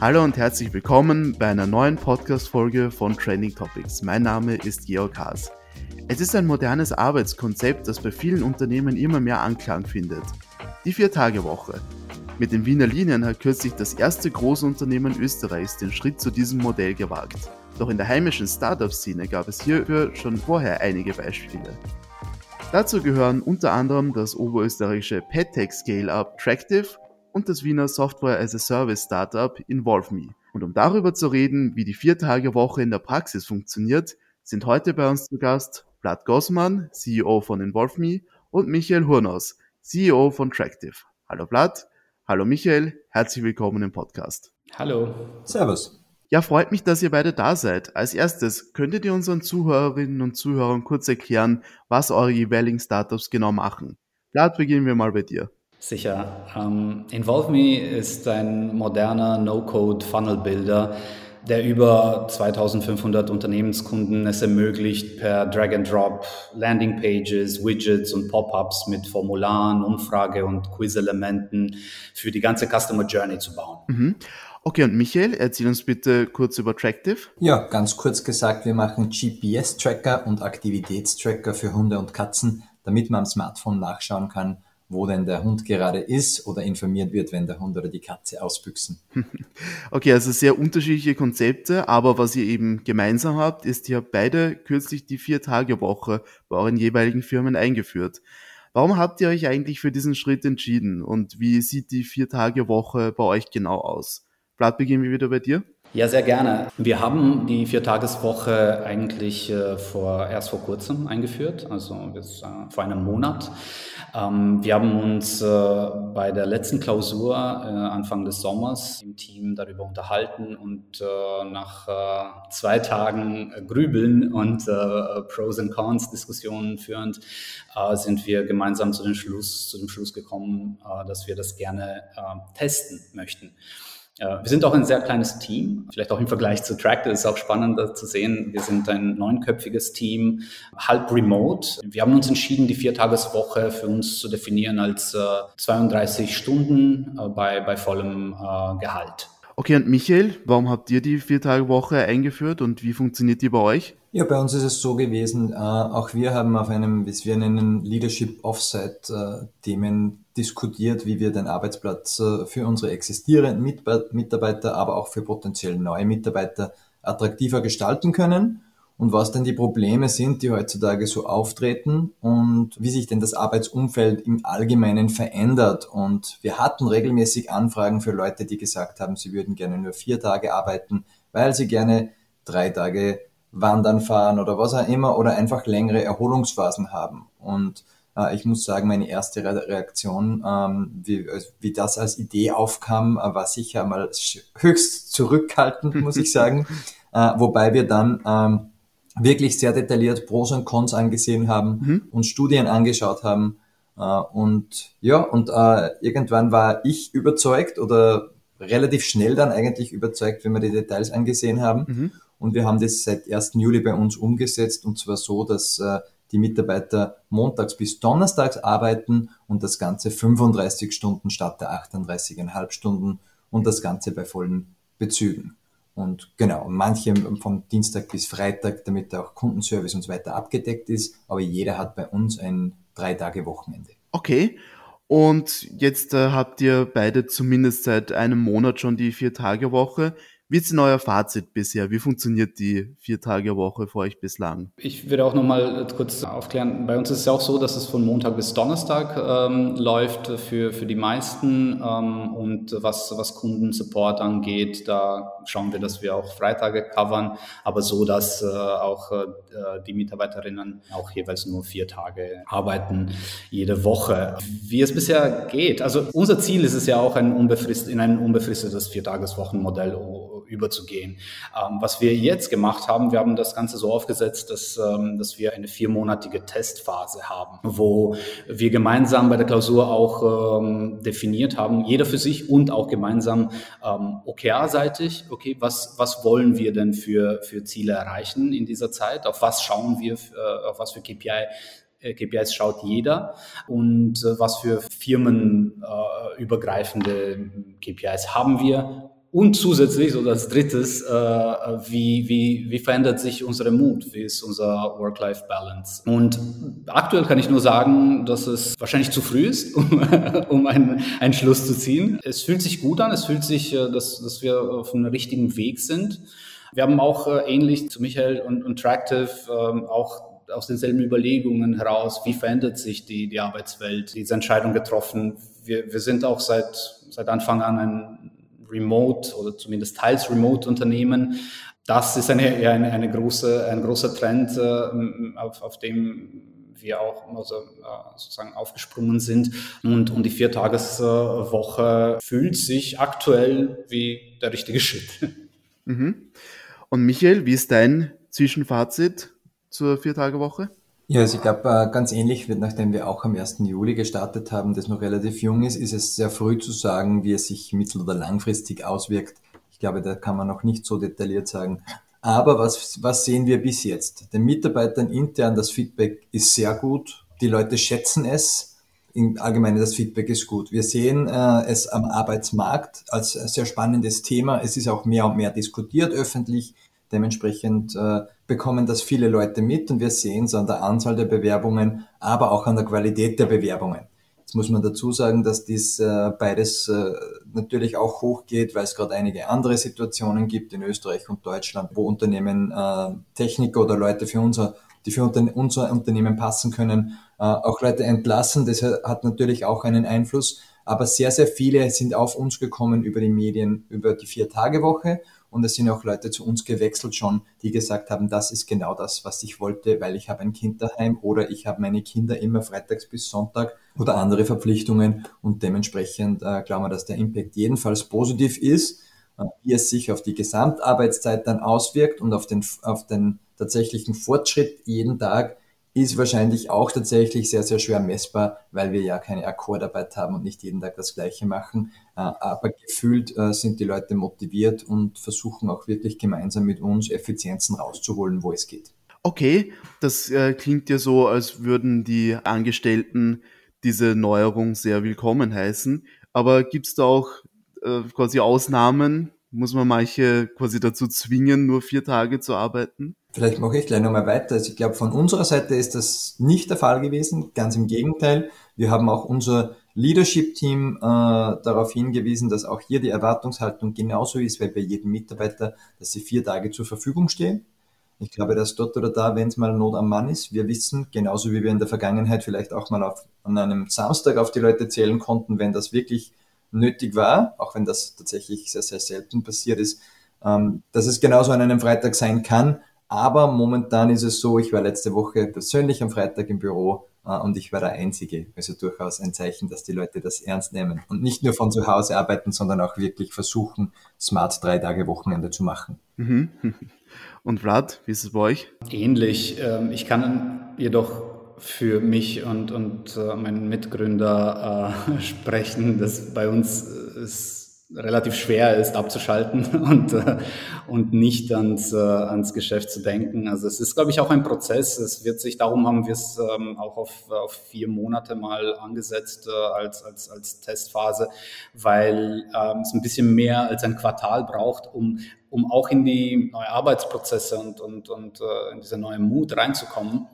Hallo und herzlich willkommen bei einer neuen Podcast-Folge von Training Topics. Mein Name ist Georg Haas. Es ist ein modernes Arbeitskonzept, das bei vielen Unternehmen immer mehr Anklang findet. Die Vier-Tage-Woche. Mit den Wiener Linien hat kürzlich das erste Großunternehmen Österreichs den Schritt zu diesem Modell gewagt. Doch in der heimischen Startup-Szene gab es hierfür schon vorher einige Beispiele. Dazu gehören unter anderem das oberösterreichische PedTech Scale-Up Tractive und das Wiener Software as a Service Startup InvolveMe. Und um darüber zu reden, wie die Viertagewoche in der Praxis funktioniert, sind heute bei uns zu Gast Vlad Gossmann, CEO von InvolveMe und Michael Hurnos, CEO von Tractive. Hallo Vlad, hallo Michael, herzlich willkommen im Podcast. Hallo. Servus. Ja, freut mich, dass ihr beide da seid. Als erstes, könntet ihr unseren Zuhörerinnen und Zuhörern kurz erklären, was eure jeweiligen Startups genau machen? Vlad, beginnen wir mal bei dir. Sicher. Um, ähm, InvolveMe ist ein moderner No-Code-Funnel-Builder, der über 2500 Unternehmenskunden es ermöglicht, per Drag-and-Drop Landing-Pages, Widgets und Pop-ups mit Formularen, Umfrage- und Quiz-Elementen für die ganze Customer Journey zu bauen. Mhm. Okay, und Michael, erzähl uns bitte kurz über Tractive. Ja, ganz kurz gesagt, wir machen GPS-Tracker und Aktivitätstracker für Hunde und Katzen, damit man am Smartphone nachschauen kann, wo denn der Hund gerade ist oder informiert wird, wenn der Hund oder die Katze ausbüchsen. Okay, also sehr unterschiedliche Konzepte, aber was ihr eben gemeinsam habt, ist, ihr habt beide kürzlich die Vier-Tage-Woche bei euren jeweiligen Firmen eingeführt. Warum habt ihr euch eigentlich für diesen Schritt entschieden und wie sieht die Vier-Tage-Woche bei euch genau aus? Vlad, beginnen wir wieder bei dir. Ja, sehr gerne. Wir haben die Viertageswoche eigentlich äh, vor, erst vor kurzem eingeführt, also bis, äh, vor einem Monat. Ähm, wir haben uns äh, bei der letzten Klausur äh, Anfang des Sommers im Team darüber unterhalten und äh, nach äh, zwei Tagen Grübeln und Pros and Cons Diskussionen führend sind wir gemeinsam zu dem Schluss, zu dem Schluss gekommen, dass wir das gerne testen möchten. Wir sind auch ein sehr kleines Team, vielleicht auch im Vergleich zu Tractor ist auch spannend zu sehen. Wir sind ein neunköpfiges Team, halb remote. Wir haben uns entschieden, die Viertageswoche für uns zu definieren als 32 Stunden äh, bei, bei vollem äh, Gehalt. Okay, und Michael, warum habt ihr die Vier-Tage-Woche eingeführt und wie funktioniert die bei euch? Ja, bei uns ist es so gewesen, äh, auch wir haben auf einem, wie wir nennen, Leadership Offsite äh, Themen diskutiert, wie wir den Arbeitsplatz äh, für unsere existierenden Mitarbeiter, aber auch für potenziell neue Mitarbeiter attraktiver gestalten können und was denn die Probleme sind, die heutzutage so auftreten und wie sich denn das Arbeitsumfeld im Allgemeinen verändert. Und wir hatten regelmäßig Anfragen für Leute, die gesagt haben, sie würden gerne nur vier Tage arbeiten, weil sie gerne drei Tage wandern fahren oder was auch immer oder einfach längere Erholungsphasen haben. Und äh, ich muss sagen, meine erste Reaktion, ähm, wie, wie das als Idee aufkam, äh, war sicher mal höchst zurückhaltend, muss ich sagen. Äh, wobei wir dann ähm, wirklich sehr detailliert Pros und Cons angesehen haben, mhm. uns Studien angeschaut haben. Äh, und ja, und äh, irgendwann war ich überzeugt oder relativ schnell dann eigentlich überzeugt, wenn wir die Details angesehen haben. Mhm. Und wir haben das seit 1. Juli bei uns umgesetzt und zwar so, dass äh, die Mitarbeiter montags bis donnerstags arbeiten und das Ganze 35 Stunden statt der 38,5 Stunden und das Ganze bei vollen Bezügen. Und genau, manche vom Dienstag bis Freitag, damit auch Kundenservice und so weiter abgedeckt ist. Aber jeder hat bei uns ein drei Tage Wochenende. Okay. Und jetzt äh, habt ihr beide zumindest seit einem Monat schon die Vier-Tage-Woche. Wie ist denn euer Fazit bisher? Wie funktioniert die Vier-Tage-Woche für euch bislang? Ich würde auch noch mal kurz aufklären. Bei uns ist es ja auch so, dass es von Montag bis Donnerstag ähm, läuft für, für die meisten. Ähm, und was, was Kundensupport angeht, da schauen wir, dass wir auch Freitage covern, aber so, dass äh, auch äh, die Mitarbeiterinnen auch jeweils nur vier Tage arbeiten jede Woche. Wie es bisher geht. Also unser Ziel ist es ja auch ein unbefrist, in ein unbefristetes Viertageswochenmodell überzugehen. Ähm, was wir jetzt gemacht haben, wir haben das Ganze so aufgesetzt, dass, ähm, dass wir eine viermonatige Testphase haben, wo wir gemeinsam bei der Klausur auch ähm, definiert haben, jeder für sich und auch gemeinsam ähm, OKR-seitig, okay, was, was wollen wir denn für, für Ziele erreichen in dieser Zeit, auf was schauen wir, äh, auf was für KPI äh, KPIs schaut jeder? Und äh, was für firmenübergreifende KPIs haben wir Und zusätzlich, so als drittes, äh, wie, wie, wie verändert sich unsere Mut? Wie ist unser Work-Life-Balance? Und aktuell kann ich nur sagen, dass es wahrscheinlich zu früh ist, um, um einen, einen Schluss zu ziehen. Es fühlt sich gut an, es fühlt sich, äh, dass, dass wir auf einem richtigen Weg sind. Wir haben auch äh, ähnlich zu Michael und, und Tractive ähm, auch aus denselben Überlegungen heraus, wie verändert sich die, die Arbeitswelt, diese Entscheidung getroffen. Wir, wir sind auch seit, seit Anfang an ein Remote oder zumindest teils Remote-Unternehmen. Das ist eine, eine, eine große, ein großer Trend, äh, auf, auf dem wir auch also, äh, sozusagen aufgesprungen sind. Und, und die Viertageswoche fühlt sich aktuell wie der richtige Schritt. Mhm. Und Michael, wie ist dein Zwischenfazit zur Viertagewoche? Ja, also ich glaube, äh, ganz ähnlich wird, nachdem wir auch am 1. Juli gestartet haben, das noch relativ jung ist, ist es sehr früh zu sagen, wie es sich mittel- oder langfristig auswirkt. Ich glaube, da kann man noch nicht so detailliert sagen. Aber was, was sehen wir bis jetzt? Den Mitarbeitern intern das Feedback ist sehr gut. Die Leute schätzen es. Im Allgemeinen das Feedback ist gut. Wir sehen äh, es am Arbeitsmarkt als sehr spannendes Thema. Es ist auch mehr und mehr diskutiert öffentlich. Dementsprechend äh, bekommen das viele Leute mit und wir sehen es an der Anzahl der Bewerbungen, aber auch an der Qualität der Bewerbungen. Jetzt muss man dazu sagen, dass dies äh, beides äh, natürlich auch hochgeht, weil es gerade einige andere Situationen gibt in Österreich und Deutschland, wo Unternehmen äh, Techniker oder Leute für unser, die für unser Unternehmen passen können, äh, auch Leute entlassen. Das hat natürlich auch einen Einfluss. Aber sehr, sehr viele sind auf uns gekommen über die Medien, über die Vier-Tage-Woche. Und es sind auch Leute zu uns gewechselt schon, die gesagt haben, das ist genau das, was ich wollte, weil ich habe ein Kind daheim oder ich habe meine Kinder immer freitags bis Sonntag oder andere Verpflichtungen. Und dementsprechend äh, glauben wir, dass der Impact jedenfalls positiv ist, äh, wie es sich auf die Gesamtarbeitszeit dann auswirkt und auf den, auf den tatsächlichen Fortschritt jeden Tag ist wahrscheinlich auch tatsächlich sehr, sehr schwer messbar, weil wir ja keine Akkordarbeit haben und nicht jeden Tag das Gleiche machen. Äh, aber gefühlt äh, sind die Leute motiviert und versuchen auch wirklich gemeinsam mit uns Effizienzen rauszuholen, wo es geht. Okay, das äh, klingt ja so, als würden die Angestellten diese Neuerung sehr willkommen heißen. Aber gibt es da auch quasi Ausnahmen? Muss man manche quasi dazu zwingen, nur vier Tage zu arbeiten? Vielleicht mache ich gleich nochmal weiter. Also ich glaube, von unserer Seite ist das nicht der Fall gewesen. Ganz im Gegenteil. Wir haben auch unser Leadership-Team äh, darauf hingewiesen, dass auch hier die Erwartungshaltung genauso ist, weil bei jedem Mitarbeiter, dass sie vier Tage zur Verfügung stehen. Ich glaube, dass dort oder da, wenn es mal Not am Mann ist, wir wissen, genauso wie wir in der Vergangenheit vielleicht auch mal auf, an einem Samstag auf die Leute zählen konnten, wenn das wirklich nötig war, auch wenn das tatsächlich sehr, sehr selten passiert ist, ähm, dass es genauso an einem Freitag sein kann, aber momentan ist es so, ich war letzte Woche persönlich am Freitag im Büro äh, und ich war der Einzige. Also durchaus ein Zeichen, dass die Leute das ernst nehmen und nicht nur von zu Hause arbeiten, sondern auch wirklich versuchen, smart drei Tage Wochenende zu machen. Mhm. Und Vlad, wie ist es bei euch? Ähnlich. Ähm, ich kann jedoch für mich und, und äh, meinen Mitgründer äh, sprechen, dass bei uns ist relativ schwer ist abzuschalten und, äh, und nicht ans, äh, ans Geschäft zu denken. Also es ist, glaube ich, auch ein Prozess. Es wird sich, darum haben wir es ähm, auch auf, auf vier Monate mal angesetzt äh, als, als, als Testphase, weil ähm, es ein bisschen mehr als ein Quartal braucht, um, um auch in die neuen Arbeitsprozesse und, und, und äh, in diese neue Mut reinzukommen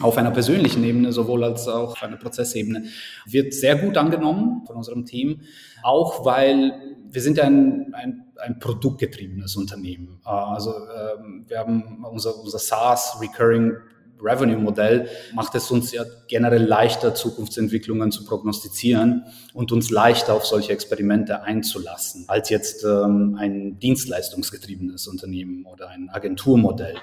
auf einer persönlichen Ebene sowohl als auch auf einer Prozessebene wird sehr gut angenommen von unserem Team, auch weil wir sind ein, ein, ein produktgetriebenes Unternehmen. Äh, also ähm, wir haben unser, unser SaaS Recurring Revenue-Modell macht es uns ja generell leichter, Zukunftsentwicklungen zu prognostizieren und uns leichter auf solche Experimente einzulassen, als jetzt ähm, ein dienstleistungsgetriebenes Unternehmen oder ein Agenturmodell,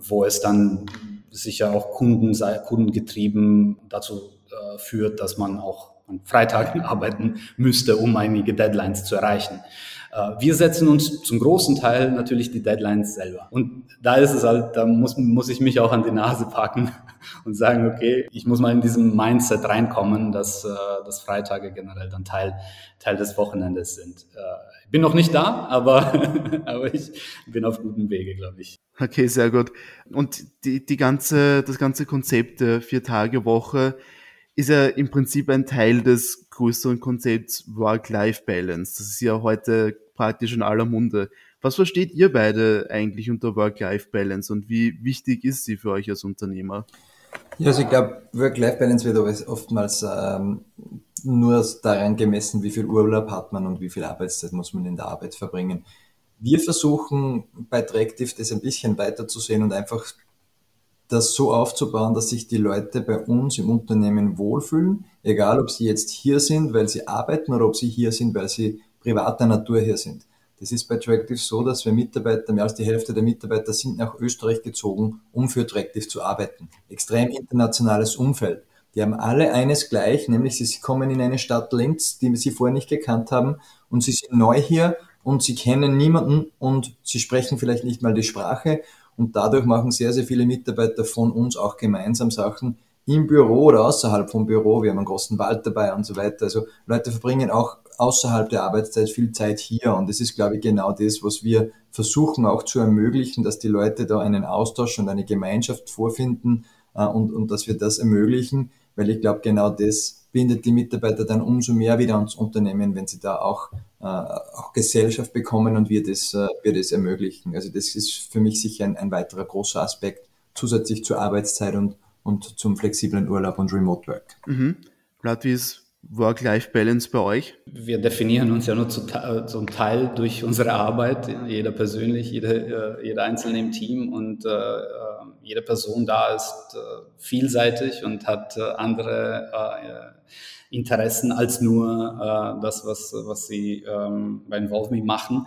wo es dann sicher auch Kunden, kundengetrieben dazu äh, führt, dass man auch an Freitagen arbeiten müsste, um einige Deadlines zu erreichen. Äh, wir setzen uns zum großen Teil natürlich die Deadlines selber. Und da ist es halt, da muss, muss ich mich auch an die Nase packen und sagen, okay, ich muss mal in diesem Mindset reinkommen, dass, äh, dass Freitage generell dann Teil, Teil des Wochenendes sind. Äh, ich bin noch nicht da, aber, aber ich bin auf gutem Wege, glaube ich. Okay, sehr gut. Und die, die ganze, das ganze Konzept der Vier-Tage-Woche ist ja im Prinzip ein Teil des größeren Konzepts Work-Life-Balance. Das ist ja heute praktisch in aller Munde. Was versteht ihr beide eigentlich unter Work-Life-Balance und wie wichtig ist sie für euch als Unternehmer? Ja, also ich glaube, Work-Life-Balance wird oftmals ähm, nur daran gemessen, wie viel Urlaub hat man und wie viel Arbeitszeit muss man in der Arbeit verbringen. Wir versuchen bei Tractive das ein bisschen weiter zu sehen und einfach das so aufzubauen, dass sich die Leute bei uns im Unternehmen wohlfühlen, egal ob sie jetzt hier sind, weil sie arbeiten oder ob sie hier sind, weil sie privater Natur hier sind. Das ist bei Tractive so, dass wir Mitarbeiter, mehr als die Hälfte der Mitarbeiter sind nach Österreich gezogen, um für Tractive zu arbeiten. Extrem internationales Umfeld. Die haben alle eines gleich, nämlich sie kommen in eine Stadt Linz, die sie vorher nicht gekannt haben und sie sind neu hier und sie kennen niemanden und sie sprechen vielleicht nicht mal die Sprache und dadurch machen sehr, sehr viele Mitarbeiter von uns auch gemeinsam Sachen im Büro oder außerhalb vom Büro. Wir haben einen großen Wald dabei und so weiter. Also Leute verbringen auch außerhalb der Arbeitszeit viel Zeit hier und das ist, glaube ich, genau das, was wir versuchen auch zu ermöglichen, dass die Leute da einen Austausch und eine Gemeinschaft vorfinden äh, und, und dass wir das ermöglichen weil ich glaube, genau das bindet die Mitarbeiter dann umso mehr wieder ans Unternehmen, wenn sie da auch, äh, auch Gesellschaft bekommen und wir das, äh, wir das ermöglichen. Also das ist für mich sicher ein, ein weiterer großer Aspekt, zusätzlich zur Arbeitszeit und, und zum flexiblen Urlaub und Remote Work. Mhm. Wie ist Work-Life-Balance bei euch? Wir definieren uns ja nur zu, zum Teil durch unsere Arbeit, jeder persönlich, jeder, äh, jeder Einzelne im Team und äh, äh, jede Person da ist äh, vielseitig und hat äh, andere äh, Interessen als nur das, was, was sie ähm, bei Involve Me machen.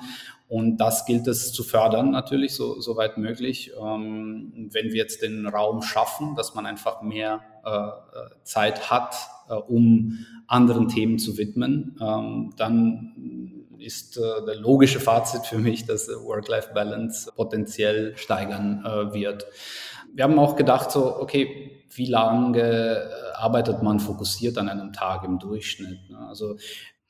Und das gilt es zu fördern, natürlich, so, so weit möglich. Ähm, wenn wir jetzt den Raum schaffen, dass man einfach mehr äh, Zeit hat, äh, um anderen Themen zu widmen, ähm, dann ist äh, der logische Fazit für mich, dass Work-Life-Balance potenziell steigern äh, wird. Wir haben auch gedacht, so, okay, wie lange äh, arbeitet man fokussiert an einem Tag im Durchschnitt? Ne? Also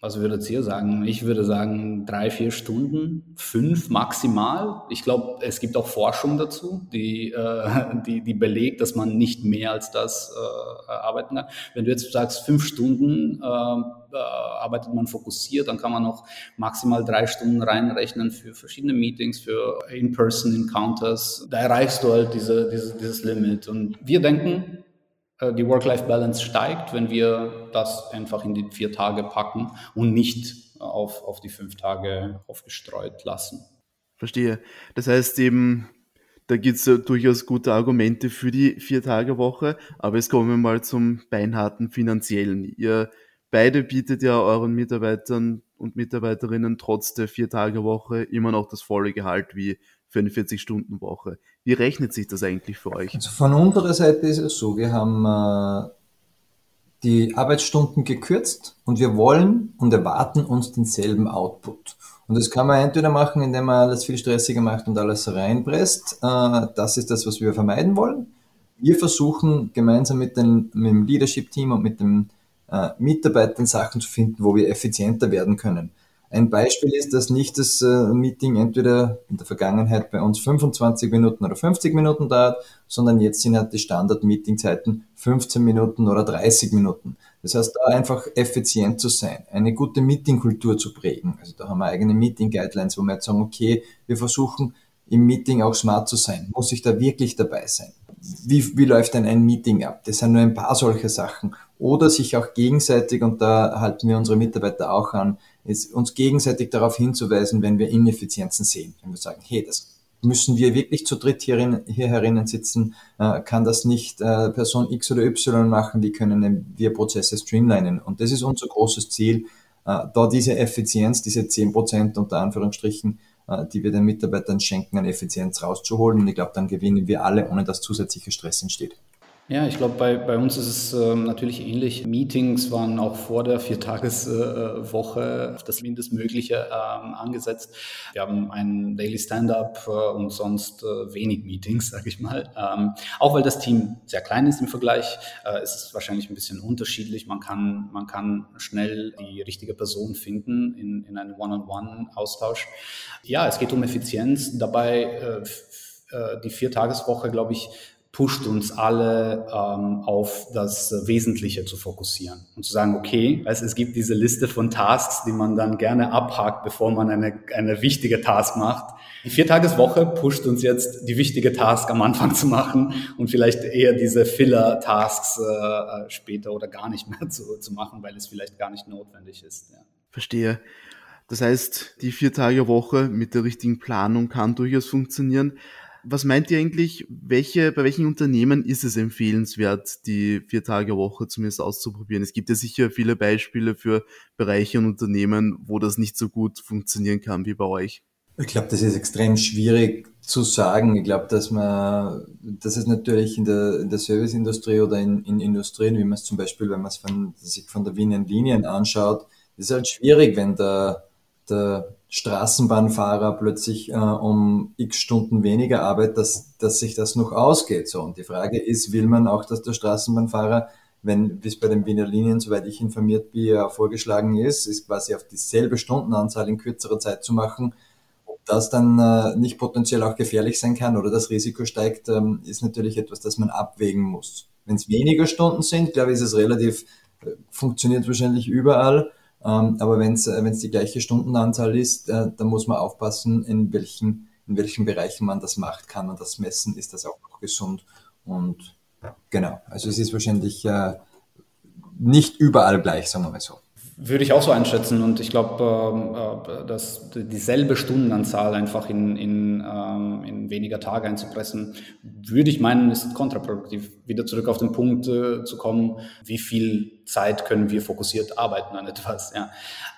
was würdet ihr sagen? Ich würde sagen drei, vier Stunden, fünf maximal. Ich glaube, es gibt auch Forschung dazu, die, äh, die, die belegt, dass man nicht mehr als das äh, arbeiten kann. Wenn du jetzt sagst, fünf Stunden äh, äh arbeitet man fokussiert, dann kann man noch maximal drei Stunden reinrechnen für verschiedene Meetings, für In-Person-Encounters. Da erreichst du halt diese, diese, dieses Limit. Und wir denken, die Work-Life-Balance steigt, wenn wir das einfach in die vier Tage packen und nicht auf, auf die fünf Tage aufgestreut lassen. Verstehe. Das heißt eben, da gibt es ja durchaus gute Argumente für die Vier-Tage-Woche, aber jetzt kommen wir mal zum beinharten finanziellen. Ihr beide bietet ja euren Mitarbeitern und Mitarbeiterinnen trotz der Vier-Tage-Woche immer noch das volle Gehalt wie für eine 40-Stunden-Woche. Wie rechnet sich das eigentlich für euch? Also von unserer Seite ist es so, wir haben äh, die Arbeitsstunden gekürzt und wir wollen und erwarten uns denselben Output. Und das kann man entweder machen, indem man alles viel stressiger macht und alles reinpresst. Äh, das ist das, was wir vermeiden wollen. Wir versuchen gemeinsam mit, den, mit dem Leadership-Team und mit den äh, Mitarbeitern Sachen zu finden, wo wir effizienter werden können. Ein Beispiel ist, dass nicht das äh, Meeting entweder in der Vergangenheit bei uns 25 Minuten oder 50 Minuten dauert, sondern jetzt sind halt die Standard-Meeting-Zeiten 15 Minuten oder 30 Minuten. Das heißt, da einfach effizient zu sein, eine gute Meeting-Kultur zu prägen. Also da haben wir eigene Meeting-Guidelines, wo wir jetzt sagen, okay, wir versuchen im Meeting auch smart zu sein. Muss ich da wirklich dabei sein? Wie, wie läuft denn ein Meeting ab? Das sind nur ein paar solche Sachen. Oder sich auch gegenseitig, und da halten wir unsere Mitarbeiter auch an, ist uns gegenseitig darauf hinzuweisen, wenn wir Ineffizienzen sehen. Wenn wir sagen, hey, das müssen wir wirklich zu dritt hier, hier herinnen sitzen, äh, kann das nicht äh, Person X oder Y machen, wie können wir Prozesse streamlinen. Und das ist unser großes Ziel, äh, da diese Effizienz, diese zehn Prozent unter Anführungsstrichen, äh, die wir den Mitarbeitern schenken, an Effizienz rauszuholen. Und ich glaube, dann gewinnen wir alle, ohne dass zusätzlicher Stress entsteht. Ja, ich glaube, bei, bei uns ist es ähm, natürlich ähnlich. Meetings waren auch vor der Viertageswoche auf das Mindestmögliche ähm, angesetzt. Wir haben ein Daily Stand-up äh, und sonst äh, wenig Meetings, sage ich mal. Ähm, auch weil das Team sehr klein ist im Vergleich, äh, ist es wahrscheinlich ein bisschen unterschiedlich. Man kann, man kann schnell die richtige Person finden in, in einem One-on-One-Austausch. Ja, es geht um Effizienz. Dabei äh, äh die Viertageswoche, glaube ich, pusht uns alle ähm, auf das Wesentliche zu fokussieren und zu sagen, okay, also es gibt diese Liste von Tasks, die man dann gerne abhakt, bevor man eine, eine wichtige Task macht. Die Viertageswoche pusht uns jetzt, die wichtige Task am Anfang zu machen und vielleicht eher diese Filler-Tasks äh, später oder gar nicht mehr zu, zu machen, weil es vielleicht gar nicht notwendig ist. Ja. Verstehe. Das heißt, die Vier-Tage-Woche mit der richtigen Planung kann durchaus funktionieren. Was meint ihr eigentlich, welche, bei welchen Unternehmen ist es empfehlenswert, die Vier-Tage-Woche zumindest auszuprobieren? Es gibt ja sicher viele Beispiele für Bereiche und Unternehmen, wo das nicht so gut funktionieren kann wie bei euch. Ich glaube, das ist extrem schwierig zu sagen. Ich glaube, dass man, dass es natürlich in der, in der Serviceindustrie oder in, in Industrien, wie man es zum Beispiel, wenn man es von, sich von der Wiener Linien anschaut, ist halt schwierig, wenn der, der Straßenbahnfahrer plötzlich äh, um x Stunden weniger arbeitet, dass, dass sich das noch ausgeht. So. Und die Frage ist, will man auch, dass der Straßenbahnfahrer, wenn, wie es bei den Wiener Linien, soweit ich informiert bin, ja vorgeschlagen ist, ist quasi auf dieselbe Stundenanzahl in kürzerer Zeit zu machen, ob das dann äh, nicht potenziell auch gefährlich sein kann oder das Risiko steigt, ähm, ist natürlich etwas, das man abwägen muss. Wenn es weniger Stunden sind, glaube ich, ist es relativ, äh, funktioniert wahrscheinlich überall. Ähm, aber wenn es äh, die gleiche Stundenanzahl ist, äh, dann muss man aufpassen, in welchen, in welchen Bereichen man das macht. Kann man das messen? Ist das auch noch gesund? Und genau, also es ist wahrscheinlich äh, nicht überall gleich, sagen wir mal so. Würde ich auch so einschätzen und ich glaube, ähm, äh, dass dieselbe Stundenanzahl einfach in, in, ähm, in weniger Tage einzupressen, würde ich meinen, ist kontraproduktiv. Wieder zurück auf den Punkt äh, zu kommen, wie viel Zeit können wir fokussiert arbeiten an etwas. Ja.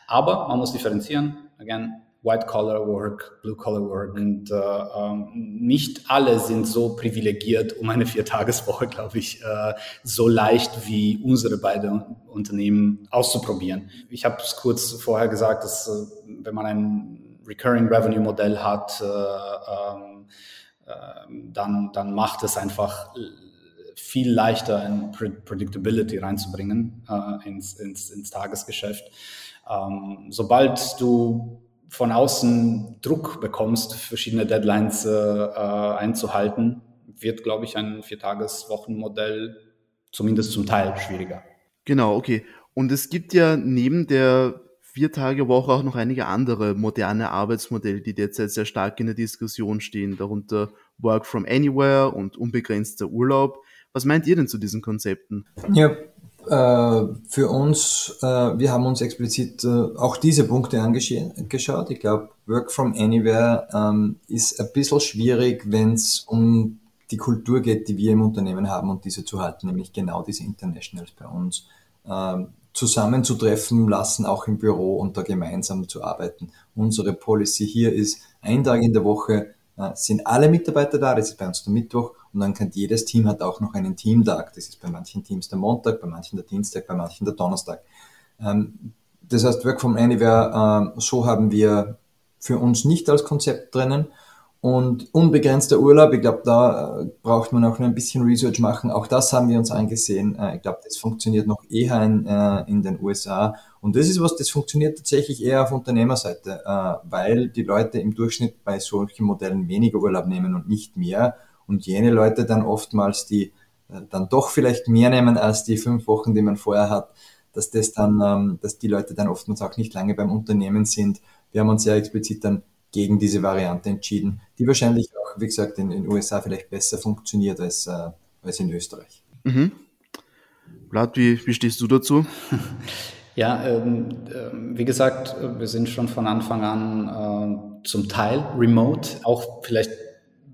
Aber man muss differenzieren. Again, White-Collar Work, Blue-Collar Work und äh, ähm, nicht alle sind so privilegiert um eine Viertageswoche, glaube ich, äh, so leicht wie unsere beiden Unternehmen auszuprobieren. Ich habe es kurz vorher gesagt, dass äh, wenn man ein Recurring Revenue Modell hat, äh, ähm, äh, dann, dann macht es einfach viel leichter in Predictability reinzubringen äh, ins, ins, ins Tagesgeschäft. Ähm, sobald du von außen Druck bekommst, verschiedene Deadlines äh, äh, einzuhalten, wird, glaube ich, ein Viertages-Wochenmodell zumindest zum Teil schwieriger. Genau, okay. Und es gibt ja neben der Vier-Tage-Woche auch noch einige andere moderne Arbeitsmodelle, die derzeit sehr stark in der Diskussion stehen, darunter Work from Anywhere und unbegrenzter Urlaub. Was meint ihr denn zu diesen Konzepten? Ja, für uns, äh, wir haben uns explizit äh, auch diese Punkte angeschaut. Ich glaube, Work from Anywhere ähm, ist ein bisschen schwierig, wenn es um die Kultur geht, die wir im Unternehmen haben und diese zu halten, nämlich genau diese Internationals bei uns ähm, zusammenzutreffen lassen, auch im Büro und da gemeinsam zu arbeiten. Unsere Policy hier ist, ein Tag in der Woche sind alle Mitarbeiter da, das ist bei uns der Mittwoch und dann kann jedes Team hat auch noch einen Teamtag. Das ist bei manchen Teams der Montag, bei manchen der Dienstag, bei manchen der Donnerstag. Ähm, das heißt, Work from Anywhere, äh, so haben wir für uns nicht als Konzept drinnen. Und unbegrenzter Urlaub, ich glaube, da äh, braucht man auch noch ein bisschen Research machen. Auch das haben wir uns angesehen. Äh, ich glaube, das funktioniert noch eher in, in den USA. Und das ist was, das funktioniert tatsächlich eher auf Unternehmerseite, weil die Leute im Durchschnitt bei solchen Modellen weniger Urlaub nehmen und nicht mehr und jene Leute dann oftmals, die äh, dann doch vielleicht mehr nehmen als die fünf Wochen, die man vorher hat, dass das dann, ähm, dass die Leute dann oftmals auch nicht lange beim Unternehmen sind. Wir haben uns sehr explizit dann gegen diese Variante entschieden, die wahrscheinlich auch, wie gesagt, in den USA vielleicht besser funktioniert als, äh, als in Österreich. Mhm. Vlad, wie, wie stehst du dazu? Ja, ähm, äh, wie gesagt, wir sind schon von Anfang an äh, zum Teil remote, auch vielleicht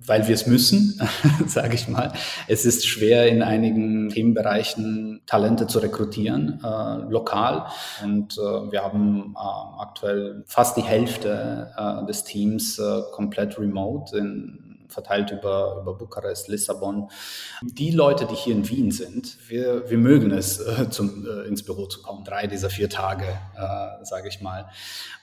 weil wir es müssen, sage ich mal. Es ist schwer in einigen Themenbereichen Talente zu rekrutieren, äh, lokal. Und äh, wir haben äh, aktuell fast die Hälfte äh, des Teams äh, komplett remote in verteilt über, über Bukarest, Lissabon. Die Leute, die hier in Wien sind, wir, wir mögen es, äh, zum, äh, ins Büro zu kommen, drei dieser vier Tage, äh, sage ich mal.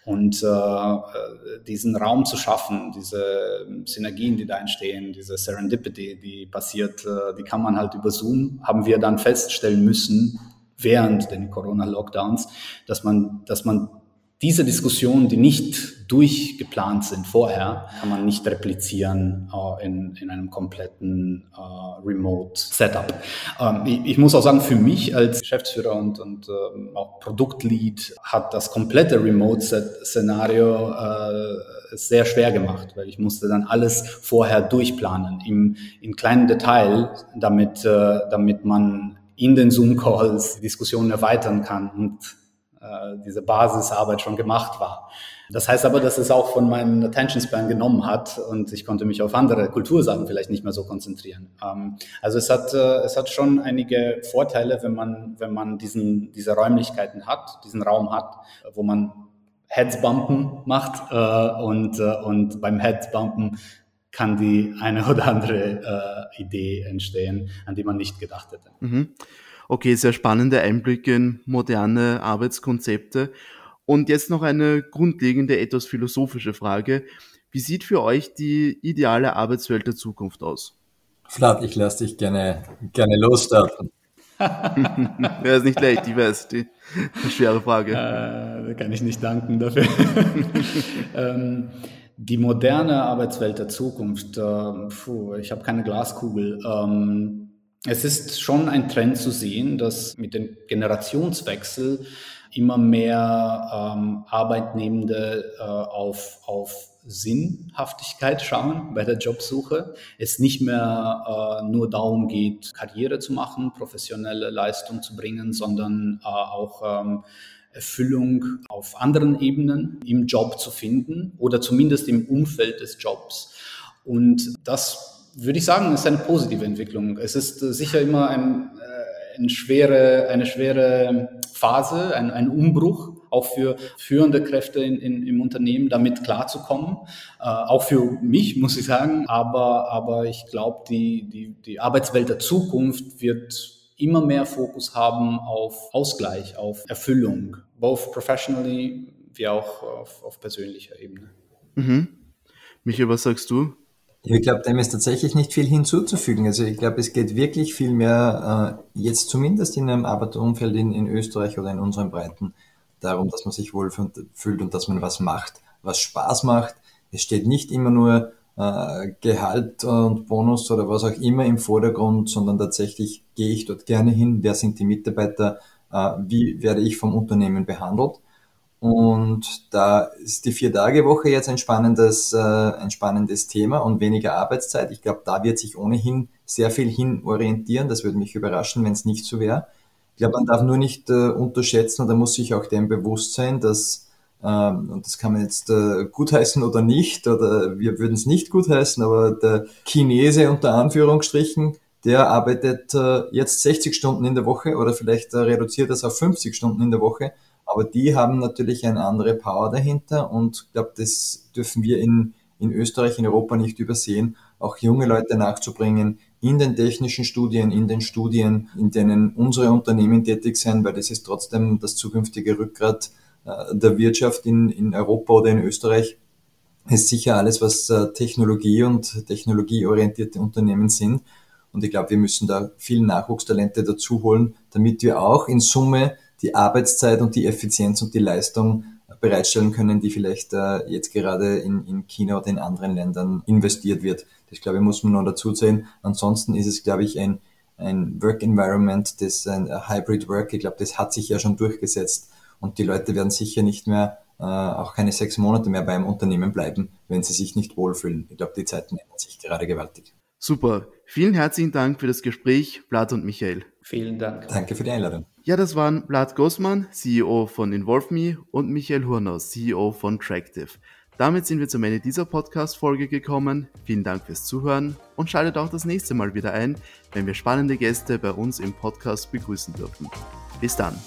Und äh, äh, diesen Raum zu schaffen, diese Synergien, die da entstehen, diese Serendipity, die passiert, äh, die kann man halt über Zoom, haben wir dann feststellen müssen, während den Corona-Lockdowns, dass man, dass man diese Diskussionen, die nicht durchgeplant sind vorher, kann man nicht replizieren äh, in, in einem kompletten äh, Remote-Setup. Ähm, ich, ich, muss auch sagen, für mich als Geschäftsführer und, und äh, auch Produktlead hat das komplette Remote-Szenario äh, sehr schwer gemacht, weil ich musste dann alles vorher durchplanen im, im kleinen Detail, damit, äh, damit man in den Zoom-Calls Diskussionen erweitern kann und äh, diese Basisarbeit schon gemacht war. Das heißt aber, dass es auch von meinem Attention Span genommen hat und ich konnte mich auf andere Kultursachen vielleicht nicht mehr so konzentrieren. Ähm, also es hat, äh, es hat schon einige Vorteile, wenn man, wenn man diesen, diese Räumlichkeiten hat, diesen Raum hat, wo man Headsbumpen macht äh, und, äh, und beim Headsbumpen kann die eine oder andere Idee entstehen, an die man nicht gedacht hätte. Mhm. Okay, sehr spannende Einblicke in moderne Arbeitskonzepte. Und jetzt noch eine grundlegende, etwas philosophische Frage. Wie sieht für euch die ideale Arbeitswelt der Zukunft aus? Vlad, ich lasse dich gerne, gerne losstarten. ja, ist nicht leicht, ich weiß, die schwere Frage. Äh, da kann ich nicht danken dafür. ähm, die moderne Arbeitswelt der Zukunft, äh, puh, ich habe keine Glaskugel. Ähm, es ist schon ein Trend zu sehen, dass mit dem Generationswechsel immer mehr ähm, Arbeitnehmende äh, auf, auf Sinnhaftigkeit schauen bei der Jobsuche. Es nicht mehr äh, nur darum geht, Karriere zu machen, professionelle Leistung zu bringen, sondern äh, auch ähm, Erfüllung auf anderen Ebenen im Job zu finden oder zumindest im Umfeld des Jobs. Und das würde ich sagen, ist eine positive Entwicklung. Es ist äh, sicher immer ein, äh, eine, schwere, eine schwere Phase, ein, ein Umbruch, auch für führende Kräfte in, in, im Unternehmen damit klarzukommen. Äh, auch für mich, muss ich sagen. Aber, aber ich glaube, die, die, die Arbeitswelt der Zukunft wird immer mehr Fokus haben auf Ausgleich, auf Erfüllung, both professionally wie auch auf, auf persönlicher Ebene. Mhm. Michael, was sagst du? Ich glaube, dem ist tatsächlich nicht viel hinzuzufügen. Also ich glaube, es geht wirklich viel mehr, äh, jetzt zumindest in einem Arbeiterumfeld in, in Österreich oder in unseren Breiten, darum, dass man sich wohl fühlt und dass man was macht, was Spaß macht. Es steht nicht immer nur äh, Gehalt und Bonus oder was auch immer im Vordergrund, sondern tatsächlich gehe ich dort gerne hin, wer sind die Mitarbeiter, äh, wie werde ich vom Unternehmen behandelt. Und da ist die Vier-Tage-Woche jetzt ein spannendes, äh, ein spannendes Thema und weniger Arbeitszeit. Ich glaube, da wird sich ohnehin sehr viel hin orientieren. Das würde mich überraschen, wenn es nicht so wäre. Ich glaube, man darf nur nicht äh, unterschätzen oder muss sich auch dem bewusst sein, dass, ähm, und das kann man jetzt äh, gutheißen oder nicht, oder wir würden es nicht gutheißen, aber der Chinese unter Anführungsstrichen, der arbeitet äh, jetzt 60 Stunden in der Woche oder vielleicht äh, reduziert das auf 50 Stunden in der Woche aber die haben natürlich eine andere Power dahinter und ich glaube, das dürfen wir in, in Österreich, in Europa nicht übersehen, auch junge Leute nachzubringen in den technischen Studien, in den Studien, in denen unsere Unternehmen tätig sind, weil das ist trotzdem das zukünftige Rückgrat äh, der Wirtschaft in, in Europa oder in Österreich ist sicher alles, was äh, Technologie und technologieorientierte Unternehmen sind. Und ich glaube, wir müssen da viel Nachwuchstalente dazu holen, damit wir auch in Summe die Arbeitszeit und die Effizienz und die Leistung bereitstellen können, die vielleicht äh, jetzt gerade in, in China oder in anderen Ländern investiert wird. Das glaube ich muss man noch dazu sehen. Ansonsten ist es glaube ich ein, ein Work Environment, das ein Hybrid Work, ich glaube, das hat sich ja schon durchgesetzt und die Leute werden sicher nicht mehr äh, auch keine sechs Monate mehr beim Unternehmen bleiben, wenn sie sich nicht wohlfühlen. Ich glaube, die Zeiten ändern sich gerade gewaltig. Super. Vielen herzlichen Dank für das Gespräch, Blatt und Michael. Vielen Dank. Danke für die Einladung. Ja, das waren Vlad Gossmann, CEO von InvolveMe und Michael Hurnaus, CEO von Tractive. Damit sind wir zum Ende dieser Podcast-Folge gekommen. Vielen Dank fürs Zuhören und schaltet auch das nächste Mal wieder ein, wenn wir spannende Gäste bei uns im Podcast begrüßen dürfen. Bis dann.